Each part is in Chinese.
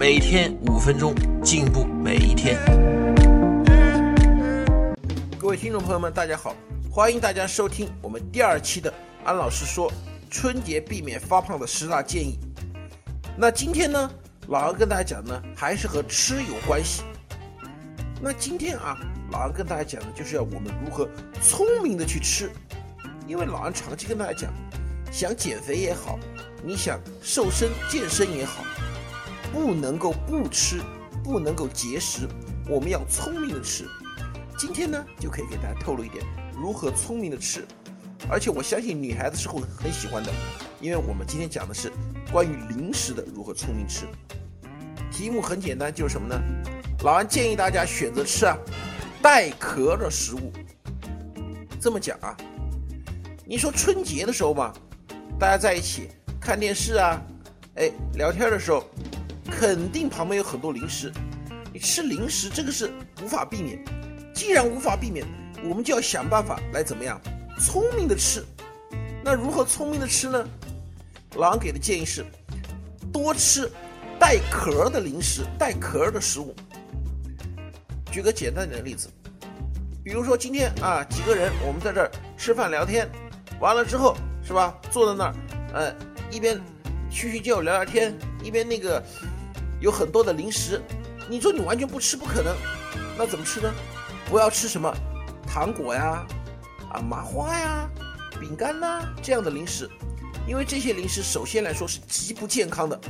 每天五分钟，进步每一天。各位听众朋友们，大家好，欢迎大家收听我们第二期的安老师说春节避免发胖的十大建议。那今天呢，老安跟大家讲呢，还是和吃有关系。那今天啊，老安跟大家讲的就是要我们如何聪明的去吃，因为老安长期跟大家讲，想减肥也好。你想瘦身健身也好，不能够不吃，不能够节食，我们要聪明的吃。今天呢，就可以给大家透露一点如何聪明的吃，而且我相信女孩子是会很喜欢的，因为我们今天讲的是关于零食的如何聪明吃。题目很简单，就是什么呢？老安建议大家选择吃啊带壳的食物。这么讲啊，你说春节的时候嘛，大家在一起。看电视啊，哎，聊天的时候，肯定旁边有很多零食。你吃零食这个是无法避免，既然无法避免，我们就要想办法来怎么样聪明的吃。那如何聪明的吃呢？狼给的建议是，多吃带壳的零食，带壳的食物。举个简单点的例子，比如说今天啊，几个人我们在这儿吃饭聊天，完了之后是吧，坐在那儿，呃。一边叙叙旧聊聊天，一边那个有很多的零食，你说你完全不吃不可能，那怎么吃呢？不要吃什么糖果呀、啊麻花呀、饼干呐这样的零食，因为这些零食首先来说是极不健康的，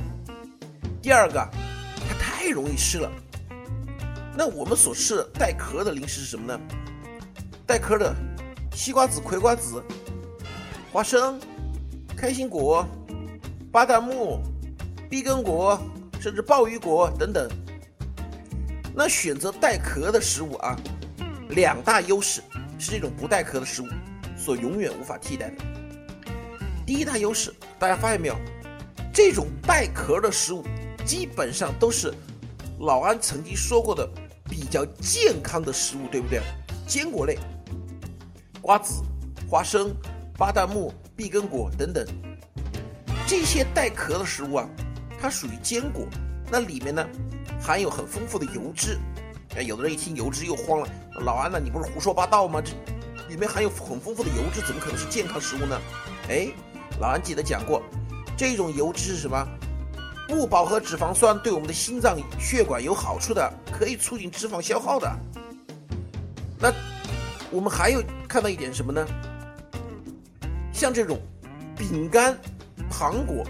第二个它太容易吃了。那我们所吃的带壳的零食是什么呢？带壳的西瓜子、葵瓜子、花生、开心果。巴旦木、碧根果，甚至鲍鱼果等等。那选择带壳的食物啊，两大优势是这种不带壳的食物所永远无法替代的。第一大优势，大家发现没有？这种带壳的食物基本上都是老安曾经说过的比较健康的食物，对不对？坚果类，瓜子、花生、巴旦木、碧根果等等。这些带壳的食物啊，它属于坚果，那里面呢含有很丰富的油脂。哎，有的人一听油脂又慌了，老安呢，你不是胡说八道吗？这里面含有很丰富的油脂，怎么可能是健康食物呢？哎，老安记得讲过，这种油脂是什么？不饱和脂肪酸，对我们的心脏血管有好处的，可以促进脂肪消耗的。那我们还有看到一点什么呢？像这种饼干。糖果，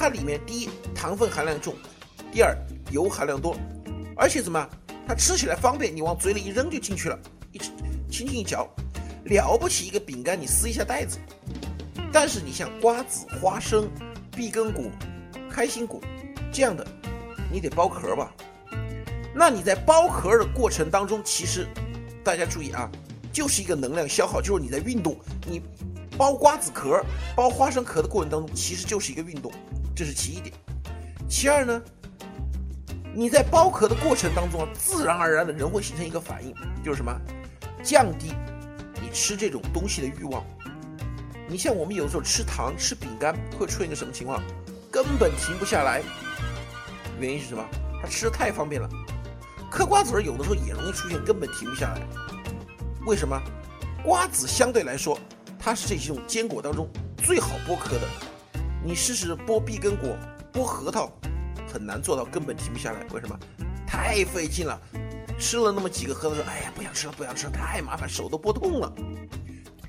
它里面第一糖分含量重，第二油含量多，而且怎么它吃起来方便，你往嘴里一扔就进去了，一轻轻一嚼，了不起一个饼干，你撕一下袋子。但是你像瓜子、花生、碧根果、开心果这样的，你得剥壳吧？那你在剥壳的过程当中，其实大家注意啊，就是一个能量消耗，就是你在运动，你。剥瓜子壳、剥花生壳的过程当中，其实就是一个运动，这是其一点。其二呢，你在剥壳的过程当中啊，自然而然的人会形成一个反应，就是什么？降低你吃这种东西的欲望。你像我们有的时候吃糖、吃饼干，会出现一个什么情况？根本停不下来。原因是什么？它吃的太方便了。嗑瓜子儿有的时候也容易出现根本停不下来。为什么？瓜子相对来说。它是这些种坚果当中最好剥壳的，你试试剥碧根果、剥核桃，很难做到根本停不下来。为什么？太费劲了，吃了那么几个核桃说：“哎呀，不想吃了，不想吃了，太麻烦，手都剥痛了。”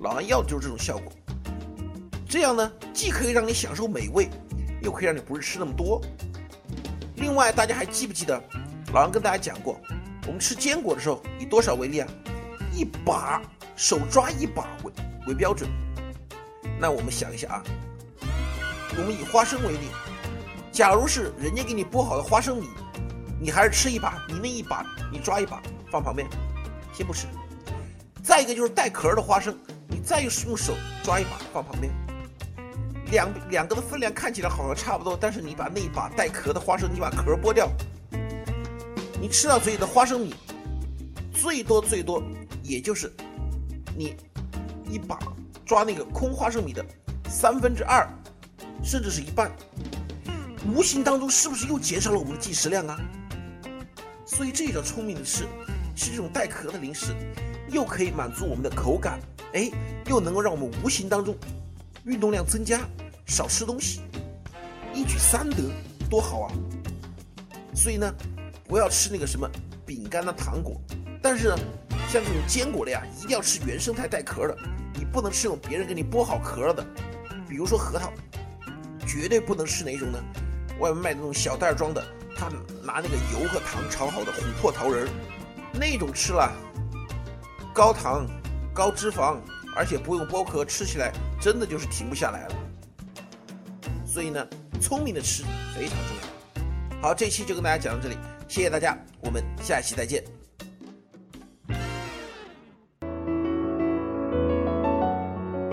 老安要的就是这种效果，这样呢，既可以让你享受美味，又可以让你不是吃那么多。另外，大家还记不记得老安跟大家讲过，我们吃坚果的时候以多少为例啊？一把手抓一把为。为标准，那我们想一下啊，我们以花生为例，假如是人家给你剥好的花生米，你还是吃一把，你那一把你抓一把放旁边，先不吃。再一个就是带壳的花生，你再用用手抓一把放旁边。两两个的分量看起来好像差不多，但是你把那一把带壳的花生，你把壳剥掉，你吃到嘴里的花生米，最多最多也就是你一把抓那个空花生米的三分之二，甚至是一半。无形当中是不是又减少了我们的进食量啊？所以这叫聪明的吃，吃这种带壳的零食，又可以满足我们的口感，哎，又能够让我们无形当中运动量增加，少吃东西，一举三得，多好啊！所以呢，不要吃那个什么饼干的糖果，但是呢，像这种坚果类啊，一定要吃原生态带壳的，你不能吃那种别人给你剥好壳了的，比如说核桃，绝对不能吃哪种呢？外面卖那种小袋装的，他拿那个油和糖炒好的琥珀桃仁儿，那种吃了高糖、高脂肪，而且不用剥壳，吃起来真的就是停不下来了。所以呢，聪明的吃非常重要。好，这期就跟大家讲到这里，谢谢大家，我们下期再见。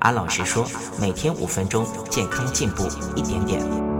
安老师说，每天五分钟，健康进步一点点。